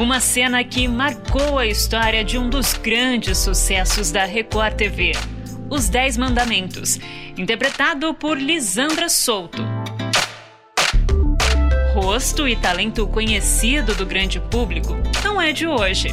Uma cena que marcou a história de um dos grandes sucessos da Record TV, Os Dez Mandamentos, interpretado por Lisandra Souto. Rosto e talento conhecido do grande público não é de hoje.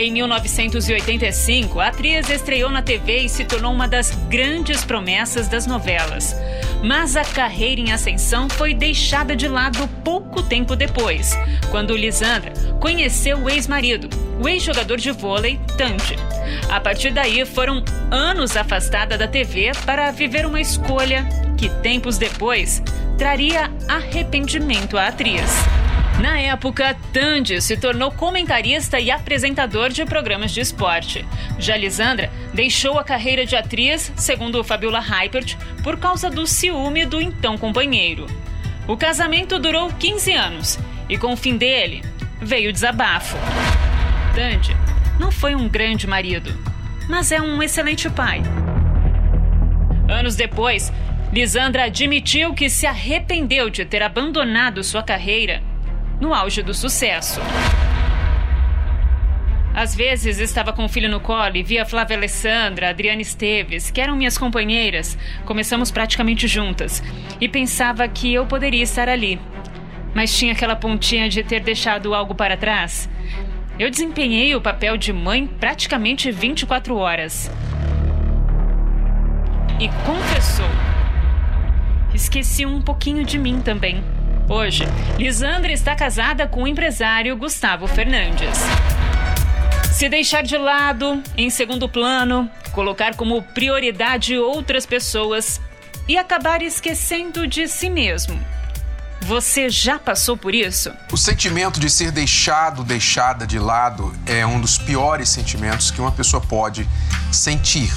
Em 1985, a atriz estreou na TV e se tornou uma das grandes promessas das novelas. Mas a carreira em ascensão foi deixada de lado pouco tempo depois, quando Lisandra conheceu o ex-marido, o ex-jogador de vôlei Tandy. A partir daí, foram anos afastada da TV para viver uma escolha que, tempos depois, traria arrependimento à atriz. Na época, Tandy se tornou comentarista e apresentador de programas de esporte. Já Lisandra deixou a carreira de atriz, segundo Fabiola Hypert, por causa do ciúme do então companheiro. O casamento durou 15 anos e, com o fim dele, veio o desabafo. Tandy não foi um grande marido, mas é um excelente pai. Anos depois, Lisandra admitiu que se arrependeu de ter abandonado sua carreira no auge do sucesso. Às vezes estava com o filho no colo e via Flávia Alessandra, Adriana Esteves, que eram minhas companheiras, começamos praticamente juntas, e pensava que eu poderia estar ali. Mas tinha aquela pontinha de ter deixado algo para trás. Eu desempenhei o papel de mãe praticamente 24 horas. E confessou. Esqueci um pouquinho de mim também. Hoje, Lisandra está casada com o empresário Gustavo Fernandes. Se deixar de lado, em segundo plano, colocar como prioridade outras pessoas e acabar esquecendo de si mesmo. Você já passou por isso? O sentimento de ser deixado, deixada de lado é um dos piores sentimentos que uma pessoa pode sentir.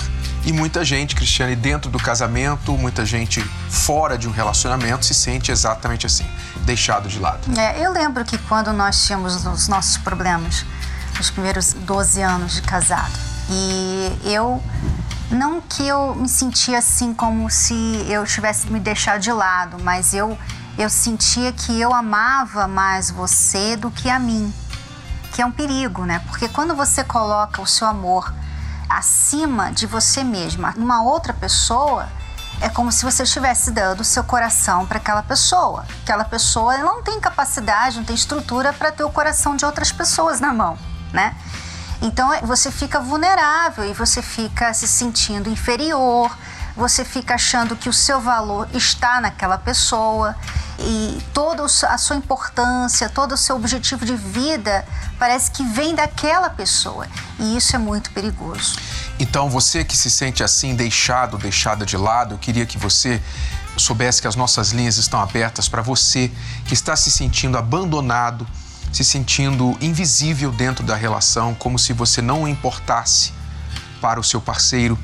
E muita gente, Cristiane, dentro do casamento, muita gente fora de um relacionamento se sente exatamente assim, deixado de lado. É, eu lembro que quando nós tínhamos os nossos problemas, nos primeiros 12 anos de casado, e eu não que eu me sentia assim como se eu tivesse me deixado de lado, mas eu eu sentia que eu amava mais você do que a mim, que é um perigo, né? Porque quando você coloca o seu amor acima de você mesma, numa outra pessoa, é como se você estivesse dando o seu coração para aquela pessoa. Aquela pessoa não tem capacidade, não tem estrutura para ter o coração de outras pessoas na mão, né? Então você fica vulnerável e você fica se sentindo inferior, você fica achando que o seu valor está naquela pessoa e toda a sua importância, todo o seu objetivo de vida parece que vem daquela pessoa e isso é muito perigoso. Então, você que se sente assim, deixado, deixada de lado, eu queria que você soubesse que as nossas linhas estão abertas para você que está se sentindo abandonado, se sentindo invisível dentro da relação, como se você não importasse para o seu parceiro.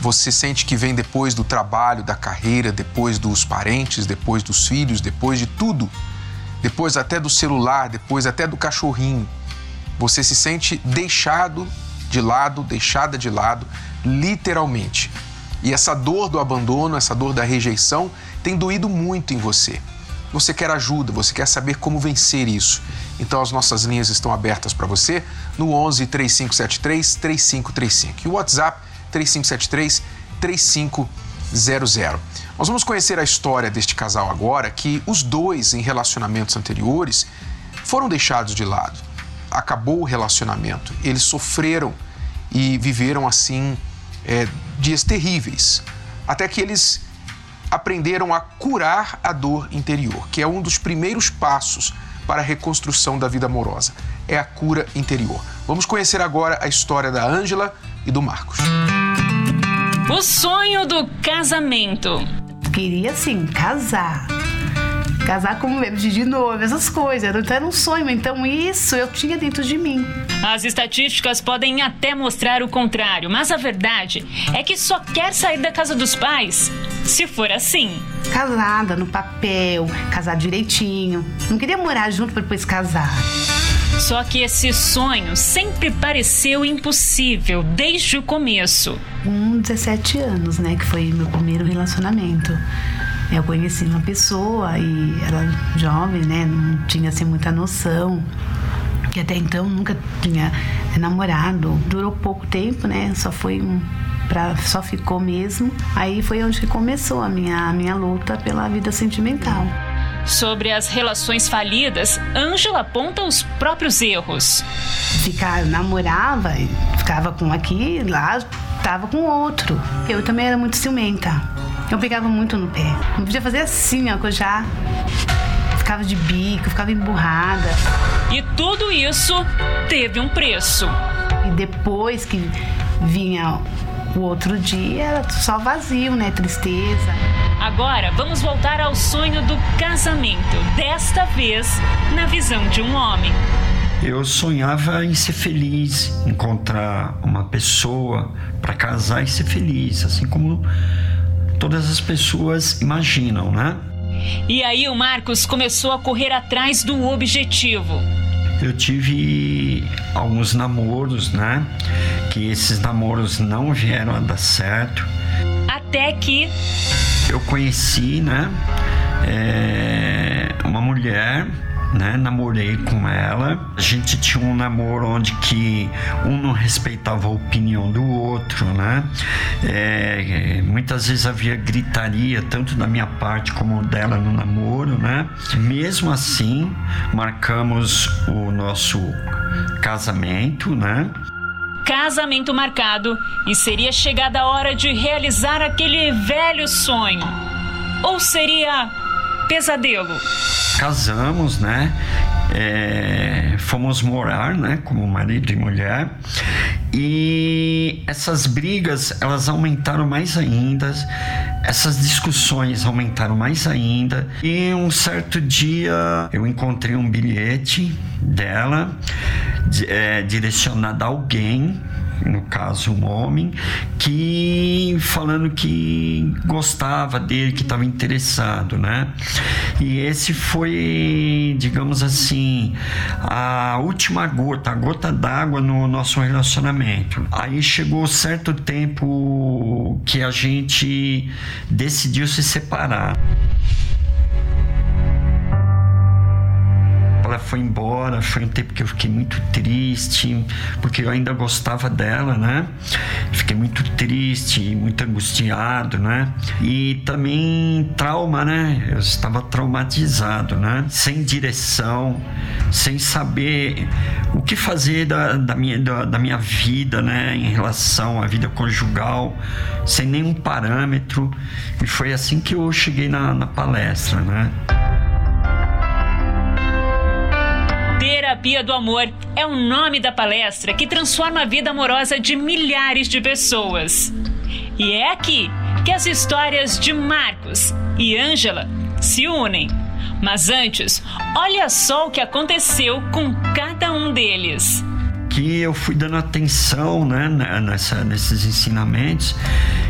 Você sente que vem depois do trabalho, da carreira, depois dos parentes, depois dos filhos, depois de tudo, depois até do celular, depois até do cachorrinho. Você se sente deixado de lado, deixada de lado, literalmente. E essa dor do abandono, essa dor da rejeição tem doído muito em você. Você quer ajuda, você quer saber como vencer isso. Então as nossas linhas estão abertas para você no 11 3573 3535 e o WhatsApp 3573 3500. Nós vamos conhecer a história deste casal agora, que os dois em relacionamentos anteriores foram deixados de lado. Acabou o relacionamento, eles sofreram e viveram assim é, dias terríveis, até que eles aprenderam a curar a dor interior, que é um dos primeiros passos para a reconstrução da vida amorosa. É a cura interior. Vamos conhecer agora a história da Ângela e do Marcos. O sonho do casamento. Queria sim casar. casar com de novo, essas coisas. Então era um sonho. Então isso eu tinha dentro de mim. As estatísticas podem até mostrar o contrário, mas a verdade é que só quer sair da casa dos pais se for assim. Casada no papel, casar direitinho. Não queria morar junto para depois casar. Só que esse sonho sempre pareceu impossível desde o começo. Com 17 anos, né, que foi meu primeiro relacionamento. Eu conheci uma pessoa e era jovem, né, não tinha assim muita noção. Que até então nunca tinha namorado. Durou pouco tempo, né? Só foi um Pra, só ficou mesmo. Aí foi onde começou a minha, a minha luta pela vida sentimental. Sobre as relações falidas, Ângela aponta os próprios erros. Ficar, namorava, ficava com aqui, lá, tava com outro. Eu também era muito ciumenta. Eu pegava muito no pé. Não podia fazer assim, ó, que eu já ficava de bico, ficava emburrada. E tudo isso teve um preço. E depois que vinha o outro dia, era só vazio, né? Tristeza. Agora vamos voltar ao sonho do casamento, desta vez na visão de um homem. Eu sonhava em ser feliz, encontrar uma pessoa para casar e ser feliz, assim como todas as pessoas imaginam, né? E aí o Marcos começou a correr atrás do objetivo. Eu tive alguns namoros, né? Que esses namoros não vieram a dar certo. Até que eu conheci, né? É, uma mulher né? Namorei com ela. A gente tinha um namoro onde que um não respeitava a opinião do outro, né? É, muitas vezes havia gritaria, tanto da minha parte como dela no namoro, né? Mesmo assim, marcamos o nosso casamento, né? Casamento marcado e seria chegada a hora de realizar aquele velho sonho. Ou seria pesadelo? casamos, né? É, fomos morar, né, como marido e mulher, e essas brigas elas aumentaram mais ainda, essas discussões aumentaram mais ainda. E um certo dia eu encontrei um bilhete dela é, direcionado a alguém no caso um homem, que falando que gostava dele, que estava interessado, né? E esse foi, digamos assim, a última gota, a gota d'água no nosso relacionamento. Aí chegou certo tempo que a gente decidiu se separar. Ela foi embora, foi um tempo que eu fiquei muito triste, porque eu ainda gostava dela, né? Fiquei muito triste, muito angustiado, né? E também trauma, né? Eu estava traumatizado, né? Sem direção, sem saber o que fazer da, da minha, da, da minha vida, né? Em relação à vida conjugal, sem nenhum parâmetro. E foi assim que eu cheguei na, na palestra, né? Terapia do Amor é o nome da palestra que transforma a vida amorosa de milhares de pessoas. E é aqui que as histórias de Marcos e Ângela se unem. Mas antes, olha só o que aconteceu com cada um deles que eu fui dando atenção né, nessa, nesses ensinamentos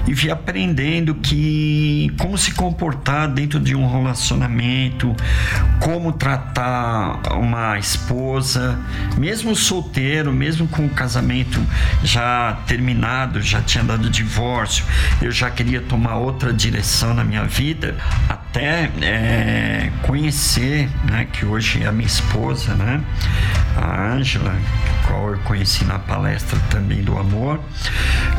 e vi aprendendo que como se comportar dentro de um relacionamento, como tratar uma esposa, mesmo solteiro, mesmo com o casamento já terminado, já tinha dado divórcio, eu já queria tomar outra direção na minha vida, até é, conhecer, né, que hoje é a minha esposa, né, a Ângela, qual eu conheci na palestra também do amor,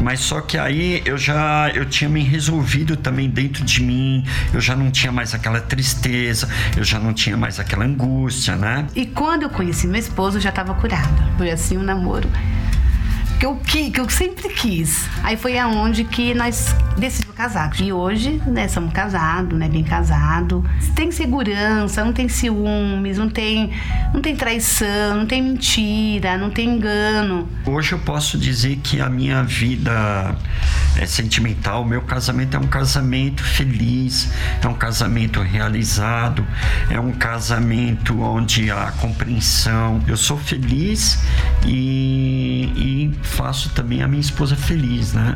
mas só que aí eu já eu tinha me resolvido também dentro de mim, eu já não tinha mais aquela tristeza, eu já não tinha mais aquela angústia, né? E quando eu conheci meu esposo, eu já estava curada. Foi assim um namoro que eu, que, que eu sempre quis. Aí foi aonde que nós decidimos casar. E hoje, né, somos casados, né, bem casados. Tem segurança, não tem ciúmes, não tem, não tem traição, não tem mentira, não tem engano. Hoje eu posso dizer que a minha vida é sentimental, meu casamento é um casamento feliz, é um casamento realizado, é um casamento onde há compreensão. Eu sou feliz e, e faço também a minha esposa feliz, né?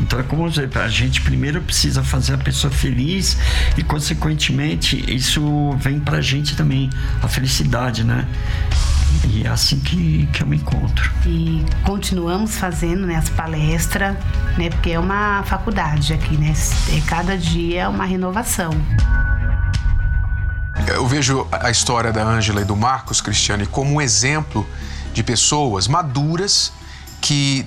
Então é como a gente primeiro precisa fazer a pessoa feliz e consequentemente isso vem pra gente também, a felicidade, né? E é assim que, que eu me encontro. E continuamos fazendo né, as palestras, né? Porque é uma faculdade aqui, né? É, cada dia é uma renovação. Eu vejo a história da Ângela e do Marcos Cristiane como um exemplo de pessoas maduras que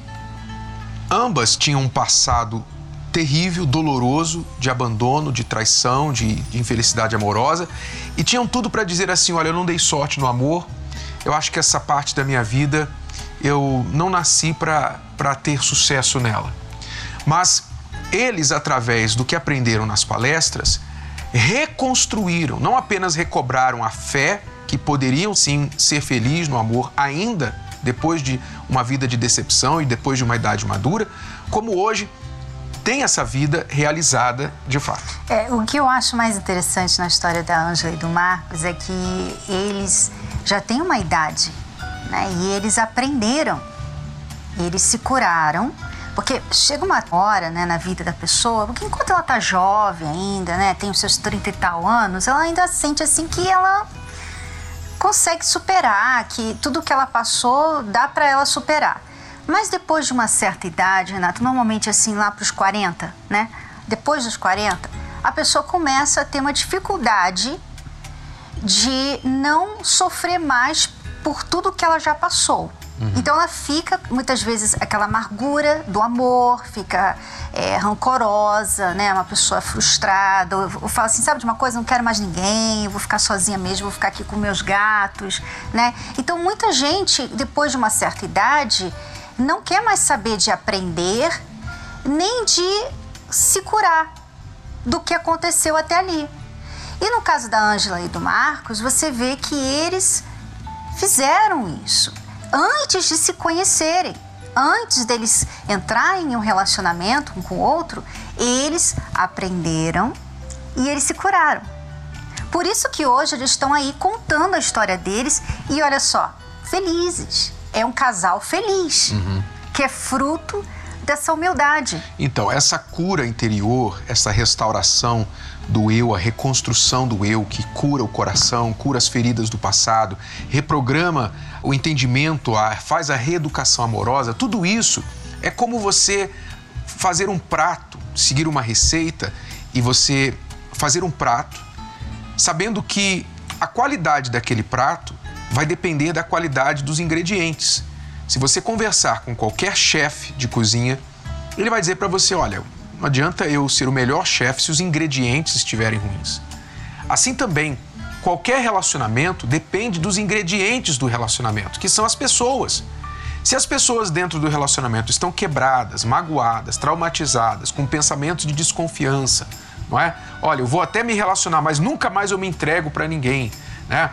ambas tinham um passado terrível, doloroso, de abandono, de traição, de, de infelicidade amorosa, e tinham tudo para dizer assim: olha, eu não dei sorte no amor, eu acho que essa parte da minha vida eu não nasci para ter sucesso nela. Mas eles, através do que aprenderam nas palestras, reconstruíram, não apenas recobraram a fé que poderiam sim ser felizes no amor ainda depois de uma vida de decepção e depois de uma idade madura, como hoje tem essa vida realizada de fato. É, o que eu acho mais interessante na história da Ângela e do Marcos é que eles já têm uma idade né, e eles aprenderam, eles se curaram. Porque chega uma hora né, na vida da pessoa, porque enquanto ela tá jovem ainda, né, tem os seus 30 e tal anos, ela ainda sente assim que ela consegue superar, que tudo que ela passou dá para ela superar. Mas depois de uma certa idade, Renato, normalmente assim lá para os 40, né? Depois dos 40, a pessoa começa a ter uma dificuldade de não sofrer mais por tudo que ela já passou. Uhum. Então ela fica, muitas vezes, aquela amargura do amor, fica é, rancorosa, né? Uma pessoa frustrada. Eu, eu falo assim, sabe de uma coisa? Não quero mais ninguém, vou ficar sozinha mesmo, vou ficar aqui com meus gatos, né? Então muita gente, depois de uma certa idade, não quer mais saber de aprender, nem de se curar do que aconteceu até ali. E no caso da Ângela e do Marcos, você vê que eles fizeram isso antes de se conhecerem. Antes deles entrarem em um relacionamento um com o outro, eles aprenderam e eles se curaram. Por isso que hoje eles estão aí contando a história deles e olha só, felizes. É um casal feliz, uhum. que é fruto dessa humildade. Então, essa cura interior, essa restauração do eu, a reconstrução do eu, que cura o coração, cura as feridas do passado, reprograma o entendimento, faz a reeducação amorosa, tudo isso é como você fazer um prato, seguir uma receita e você fazer um prato sabendo que a qualidade daquele prato vai depender da qualidade dos ingredientes. Se você conversar com qualquer chefe de cozinha, ele vai dizer para você: olha, não adianta eu ser o melhor chefe se os ingredientes estiverem ruins. Assim também, qualquer relacionamento depende dos ingredientes do relacionamento, que são as pessoas. Se as pessoas dentro do relacionamento estão quebradas, magoadas, traumatizadas, com pensamentos de desconfiança, não é? Olha, eu vou até me relacionar, mas nunca mais eu me entrego para ninguém, né?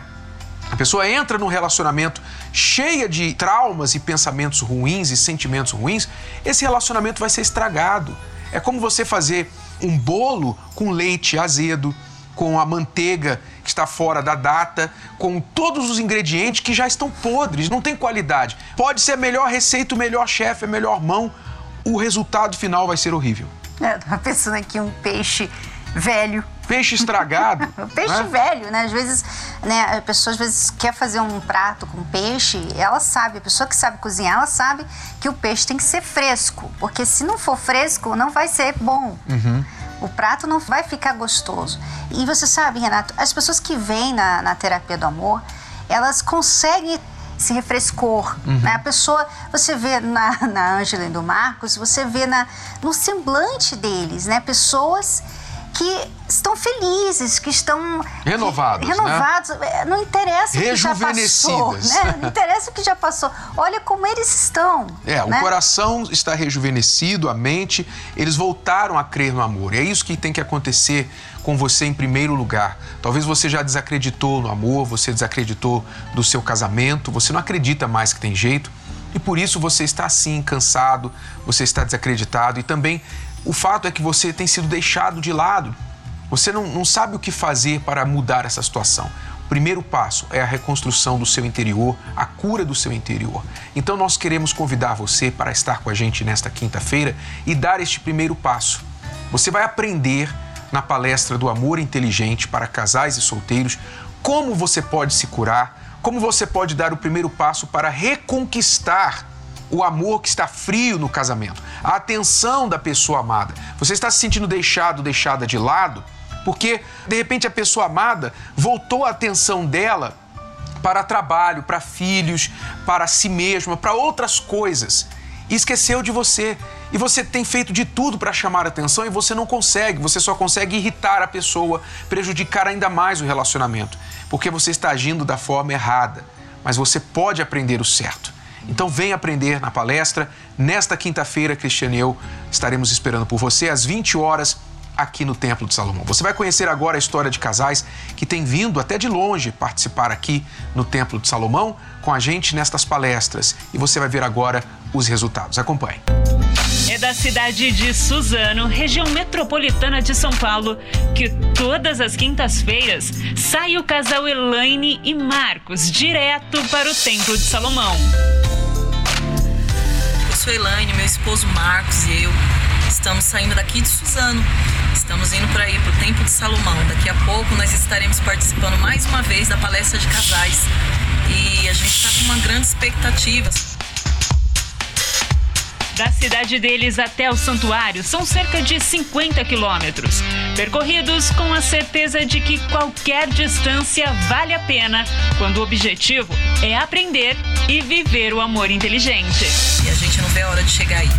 A pessoa entra num relacionamento cheia de traumas e pensamentos ruins e sentimentos ruins, esse relacionamento vai ser estragado. É como você fazer um bolo com leite azedo, com a manteiga que está fora da data, com todos os ingredientes que já estão podres, não tem qualidade. Pode ser a melhor receita, o melhor chefe, a melhor mão, o resultado final vai ser horrível. É, uma pensando aqui um peixe velho. Peixe estragado. peixe né? velho, né? Às vezes, né, a pessoa às vezes quer fazer um prato com peixe, ela sabe, a pessoa que sabe cozinhar, ela sabe que o peixe tem que ser fresco, porque se não for fresco, não vai ser bom. Uhum. O prato não vai ficar gostoso. E você sabe, Renato, as pessoas que vêm na, na terapia do amor, elas conseguem esse refrescor. Uhum. Né? A pessoa, você vê na, na Ângela e do Marcos, você vê na, no semblante deles, né? Pessoas que estão felizes, que estão renovados, que, renovados. Né? Não interessa o que já passou, né? Não interessa o que já passou. Olha como eles estão. É, né? o coração está rejuvenescido, a mente, eles voltaram a crer no amor. E é isso que tem que acontecer com você em primeiro lugar. Talvez você já desacreditou no amor, você desacreditou do seu casamento, você não acredita mais que tem jeito. E por isso você está assim, cansado, você está desacreditado e também o fato é que você tem sido deixado de lado. Você não, não sabe o que fazer para mudar essa situação. O primeiro passo é a reconstrução do seu interior, a cura do seu interior. Então nós queremos convidar você para estar com a gente nesta quinta-feira e dar este primeiro passo. Você vai aprender na palestra do Amor Inteligente para Casais e Solteiros como você pode se curar, como você pode dar o primeiro passo para reconquistar o amor que está frio no casamento, a atenção da pessoa amada. Você está se sentindo deixado, deixada de lado, porque de repente a pessoa amada voltou a atenção dela para trabalho, para filhos, para si mesma, para outras coisas. E esqueceu de você. E você tem feito de tudo para chamar atenção e você não consegue. Você só consegue irritar a pessoa, prejudicar ainda mais o relacionamento, porque você está agindo da forma errada. Mas você pode aprender o certo. Então vem aprender na palestra. Nesta quinta-feira, Cristiane e eu estaremos esperando por você às 20 horas aqui no Templo de Salomão. Você vai conhecer agora a história de casais que têm vindo até de longe participar aqui no Templo de Salomão com a gente nestas palestras e você vai ver agora os resultados. Acompanhe. É da cidade de Suzano, região metropolitana de São Paulo, que todas as quintas-feiras sai o casal Elaine e Marcos direto para o Templo de Salomão sou Elaine, meu esposo Marcos e eu estamos saindo daqui de Suzano. Estamos indo para ir para o Templo de Salomão. Daqui a pouco nós estaremos participando mais uma vez da palestra de casais. E a gente está com uma grande expectativa. Da cidade deles até o santuário são cerca de 50 quilômetros, percorridos com a certeza de que qualquer distância vale a pena, quando o objetivo é aprender e viver o amor inteligente. E a gente não vê a hora de chegar aí.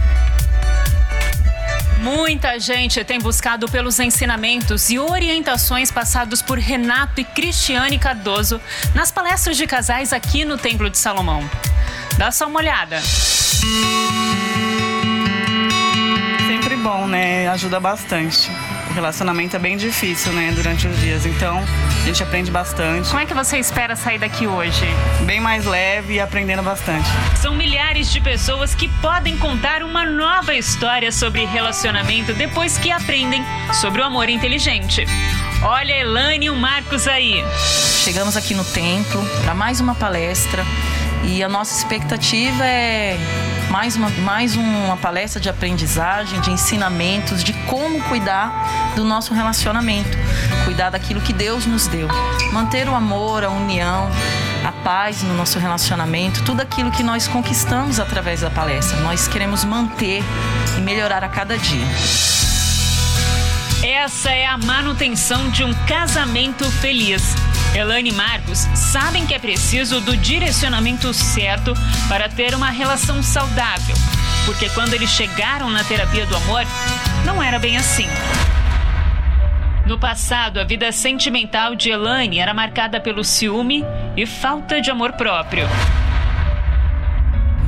Muita gente tem buscado pelos ensinamentos e orientações passados por Renato e Cristiane Cardoso nas palestras de casais aqui no Templo de Salomão. Dá só uma olhada. Sempre bom, né? Ajuda bastante. O relacionamento é bem difícil, né, durante os dias. Então, a gente aprende bastante. Como é que você espera sair daqui hoje? Bem mais leve e aprendendo bastante. São milhares de pessoas que podem contar uma nova história sobre relacionamento depois que aprendem sobre o amor inteligente. Olha a Elane e o Marcos aí. Chegamos aqui no templo para mais uma palestra e a nossa expectativa é mais uma, mais uma palestra de aprendizagem, de ensinamentos, de como cuidar do nosso relacionamento, cuidar daquilo que Deus nos deu, manter o amor, a união, a paz no nosso relacionamento, tudo aquilo que nós conquistamos através da palestra. Nós queremos manter e melhorar a cada dia. Essa é a manutenção de um casamento feliz. Elane e Marcos sabem que é preciso do direcionamento certo para ter uma relação saudável. Porque quando eles chegaram na terapia do amor, não era bem assim. No passado, a vida sentimental de Elane era marcada pelo ciúme e falta de amor próprio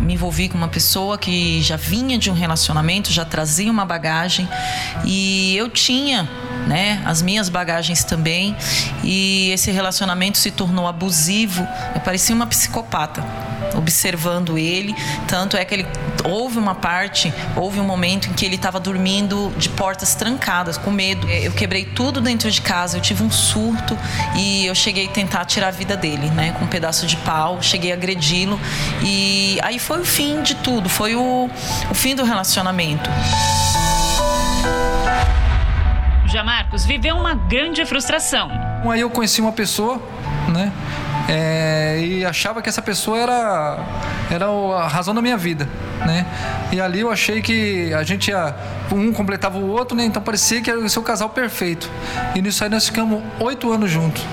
me envolvi com uma pessoa que já vinha de um relacionamento, já trazia uma bagagem e eu tinha né, as minhas bagagens também e esse relacionamento se tornou abusivo. Eu parecia uma psicopata observando ele. Tanto é que ele houve uma parte, houve um momento em que ele estava dormindo de portas trancadas, com medo. Eu quebrei tudo dentro de casa, eu tive um surto e eu cheguei a tentar tirar a vida dele, né, com um pedaço de pau, cheguei a agredi-lo e aí foi o fim de tudo, foi o, o fim do relacionamento. Já Marcos viveu uma grande frustração. Aí eu conheci uma pessoa, né? É, e achava que essa pessoa era, era a razão da minha vida, né? E ali eu achei que a gente ia, um completava o outro, né? Então parecia que era o seu casal perfeito. E nisso aí nós ficamos oito anos juntos.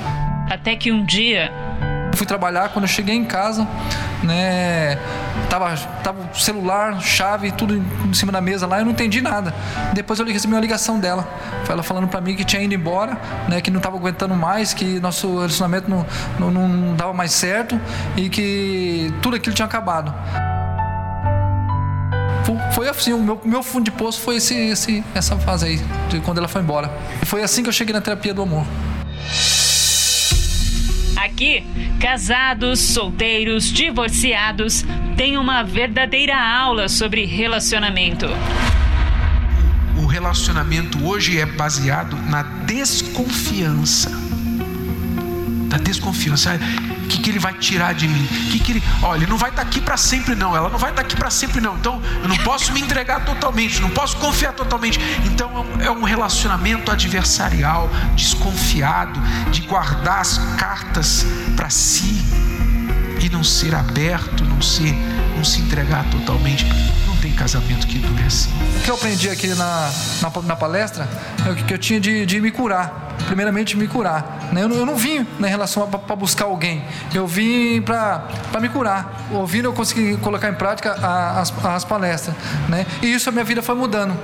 Até que um dia fui trabalhar, quando eu cheguei em casa, né, tava, tava celular, chave, tudo em cima da mesa lá, eu não entendi nada. Depois eu recebi uma ligação dela, ela falando para mim que tinha ido embora, né, que não tava aguentando mais, que nosso relacionamento não, não, não dava mais certo e que tudo aquilo tinha acabado. Foi assim, o meu, meu fundo de poço foi esse, esse, essa fase aí, de quando ela foi embora. Foi assim que eu cheguei na terapia do amor. Aqui, casados, solteiros, divorciados têm uma verdadeira aula sobre relacionamento. O relacionamento hoje é baseado na desconfiança. Da desconfiança que, que ele vai tirar de mim? Que que ele, olha, ele não vai estar tá aqui para sempre não. Ela não vai estar tá aqui para sempre não. Então eu não posso me entregar totalmente, não posso confiar totalmente. Então é um relacionamento adversarial, desconfiado, de guardar as cartas para si e não ser aberto, não ser, não se entregar totalmente tem casamento que dure assim. O que eu aprendi aqui na, na, na palestra é o que eu tinha de, de me curar. Primeiramente, me curar. Né? Eu, eu não vim na relação para buscar alguém. Eu vim para me curar. Ouvindo, eu consegui colocar em prática a, as, as palestras. Né? E isso a minha vida foi mudando.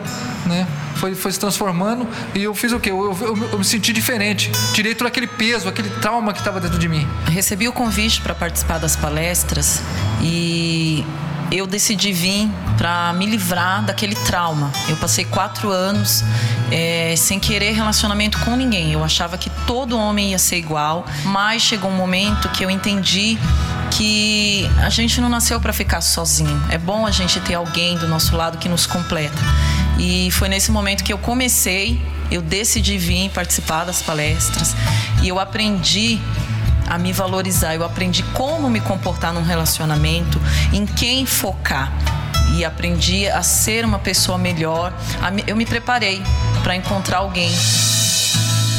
Né? Foi, foi se transformando. E eu fiz o quê? Eu, eu, eu me senti diferente. Tirei todo aquele peso, aquele trauma que estava dentro de mim. Recebi o convite para participar das palestras e eu decidi vir para me livrar daquele trauma. Eu passei quatro anos é, sem querer relacionamento com ninguém. Eu achava que todo homem ia ser igual, mas chegou um momento que eu entendi que a gente não nasceu para ficar sozinho. É bom a gente ter alguém do nosso lado que nos completa. E foi nesse momento que eu comecei, eu decidi vir participar das palestras e eu aprendi a me valorizar. Eu aprendi como me comportar num relacionamento, em quem focar. E aprendi a ser uma pessoa melhor. Eu me preparei para encontrar alguém.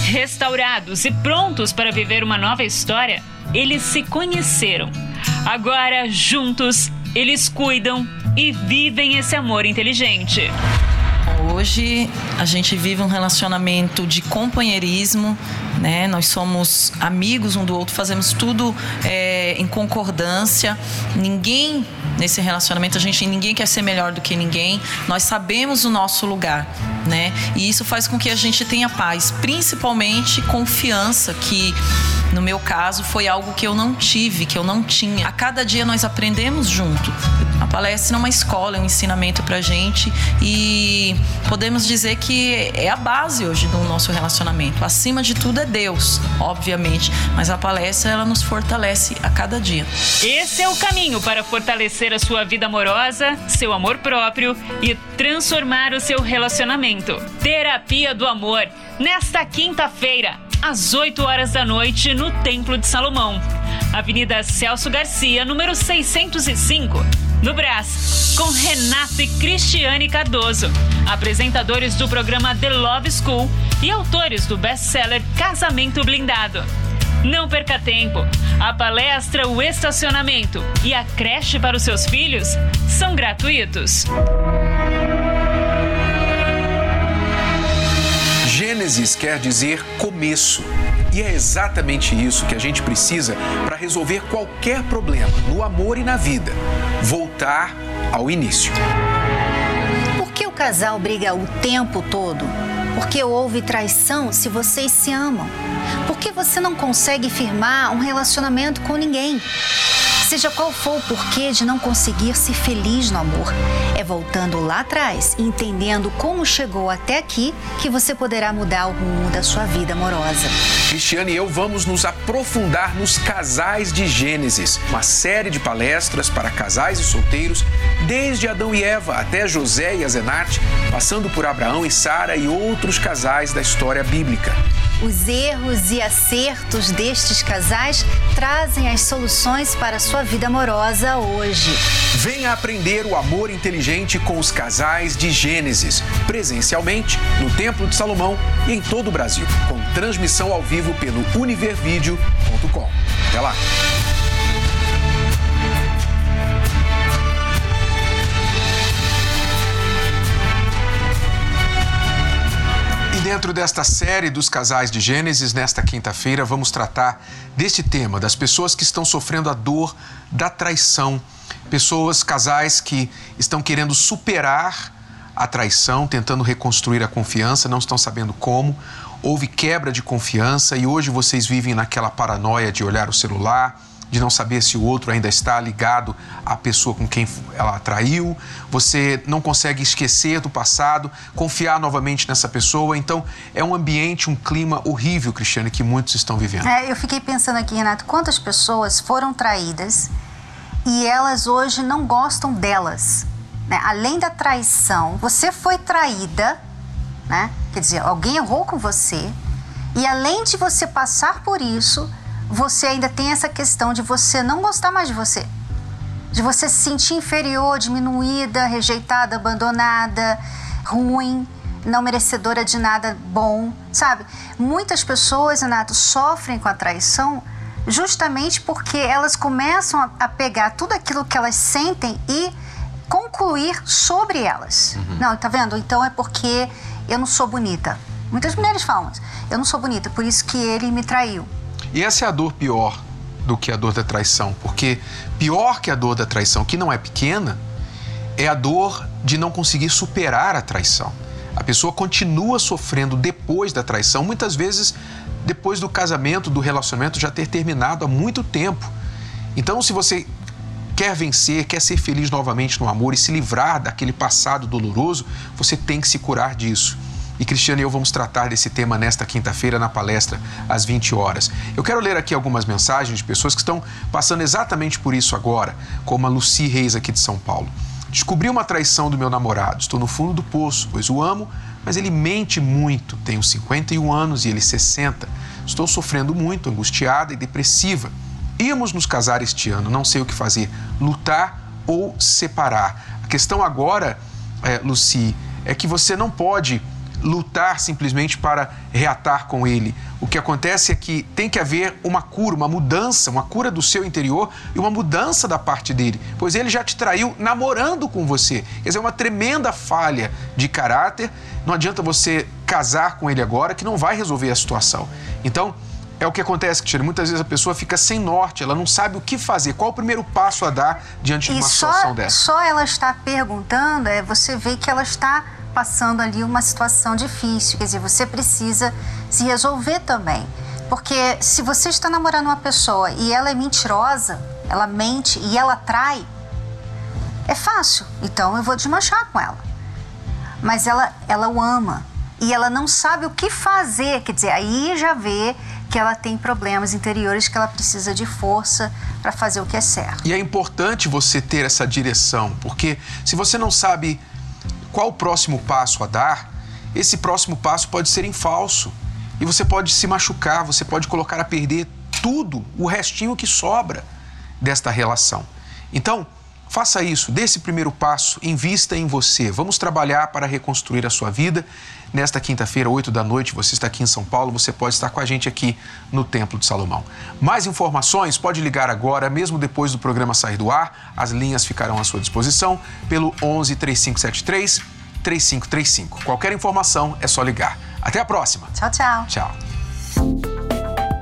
Restaurados e prontos para viver uma nova história, eles se conheceram. Agora, juntos, eles cuidam e vivem esse amor inteligente. Hoje a gente vive um relacionamento de companheirismo, né? Nós somos amigos um do outro, fazemos tudo é, em concordância. Ninguém nesse relacionamento a gente ninguém quer ser melhor do que ninguém. Nós sabemos o nosso lugar, né? E isso faz com que a gente tenha paz, principalmente confiança que no meu caso, foi algo que eu não tive, que eu não tinha. A cada dia nós aprendemos junto. A palestra é uma escola, é um ensinamento pra gente e podemos dizer que é a base hoje do nosso relacionamento. Acima de tudo é Deus, obviamente, mas a palestra ela nos fortalece a cada dia. Esse é o caminho para fortalecer a sua vida amorosa, seu amor próprio e transformar o seu relacionamento. Terapia do Amor, nesta quinta-feira às 8 horas da noite no Templo de Salomão. Avenida Celso Garcia, número 605, no Brás, com Renato e Cristiane Cardoso, apresentadores do programa The Love School e autores do best-seller Casamento Blindado. Não perca tempo. A palestra, o estacionamento e a creche para os seus filhos são gratuitos. Gênesis quer dizer começo. E é exatamente isso que a gente precisa para resolver qualquer problema no amor e na vida: voltar ao início. Por que o casal briga o tempo todo? Porque houve traição se vocês se amam. Por que você não consegue firmar um relacionamento com ninguém? Seja qual for o porquê de não conseguir ser feliz no amor, é voltando lá atrás e entendendo como chegou até aqui que você poderá mudar o rumo da sua vida amorosa. Cristiane e eu vamos nos aprofundar nos casais de Gênesis, uma série de palestras para casais e solteiros, desde Adão e Eva até José e Azenate, passando por Abraão e Sara e outros casais da história bíblica. Os erros e acertos destes casais trazem as soluções para a sua vida amorosa hoje. Venha aprender o amor inteligente com os casais de Gênesis, presencialmente no Templo de Salomão e em todo o Brasil, com transmissão ao vivo pelo univervideo.com. Até lá! Dentro desta série dos casais de Gênesis, nesta quinta-feira, vamos tratar deste tema, das pessoas que estão sofrendo a dor da traição. Pessoas, casais que estão querendo superar a traição, tentando reconstruir a confiança, não estão sabendo como. Houve quebra de confiança e hoje vocês vivem naquela paranoia de olhar o celular, de não saber se o outro ainda está ligado à pessoa com quem ela traiu, você não consegue esquecer do passado, confiar novamente nessa pessoa. Então, é um ambiente, um clima horrível, Cristiane, que muitos estão vivendo. É, eu fiquei pensando aqui, Renato, quantas pessoas foram traídas e elas hoje não gostam delas. Né? Além da traição, você foi traída, né? quer dizer, alguém errou com você, e além de você passar por isso, você ainda tem essa questão de você não gostar mais de você. De você se sentir inferior, diminuída, rejeitada, abandonada, ruim, não merecedora de nada bom, sabe? Muitas pessoas, Renato, sofrem com a traição justamente porque elas começam a pegar tudo aquilo que elas sentem e concluir sobre elas. Uhum. Não, tá vendo? Então é porque eu não sou bonita. Muitas mulheres falam, eu não sou bonita, por isso que ele me traiu. E essa é a dor pior do que a dor da traição, porque pior que a dor da traição, que não é pequena, é a dor de não conseguir superar a traição. A pessoa continua sofrendo depois da traição, muitas vezes depois do casamento, do relacionamento já ter terminado há muito tempo. Então, se você quer vencer, quer ser feliz novamente no amor e se livrar daquele passado doloroso, você tem que se curar disso. E Cristiano e eu vamos tratar desse tema nesta quinta-feira na palestra às 20 horas. Eu quero ler aqui algumas mensagens de pessoas que estão passando exatamente por isso agora, como a Luci Reis aqui de São Paulo. Descobri uma traição do meu namorado. Estou no fundo do poço, pois o amo, mas ele mente muito. Tenho 51 anos e ele 60. Estou sofrendo muito, angustiada e depressiva. Íamos nos casar este ano, não sei o que fazer, lutar ou separar. A questão agora, é, Luci, é que você não pode lutar simplesmente para reatar com ele. O que acontece é que tem que haver uma cura, uma mudança, uma cura do seu interior e uma mudança da parte dele, pois ele já te traiu namorando com você. Quer dizer, é uma tremenda falha de caráter. Não adianta você casar com ele agora que não vai resolver a situação. Então, é o que acontece, Cristiano. Muitas vezes a pessoa fica sem norte, ela não sabe o que fazer, qual o primeiro passo a dar diante de uma só, situação dessa. Só ela está perguntando, é você vê que ela está passando ali uma situação difícil. Quer dizer, você precisa se resolver também. Porque se você está namorando uma pessoa e ela é mentirosa, ela mente e ela trai, é fácil. Então eu vou desmanchar com ela. Mas ela, ela o ama e ela não sabe o que fazer. Quer dizer, aí já vê que ela tem problemas interiores que ela precisa de força para fazer o que é certo. E é importante você ter essa direção, porque se você não sabe qual o próximo passo a dar, esse próximo passo pode ser em falso. E você pode se machucar, você pode colocar a perder tudo, o restinho que sobra desta relação. Então, faça isso, dê esse primeiro passo, invista em você. Vamos trabalhar para reconstruir a sua vida. Nesta quinta-feira, 8 da noite, você está aqui em São Paulo, você pode estar com a gente aqui no Templo de Salomão. Mais informações, pode ligar agora, mesmo depois do programa sair do ar. As linhas ficarão à sua disposição pelo 11 3573 3535. Qualquer informação é só ligar. Até a próxima. Tchau, tchau. Tchau.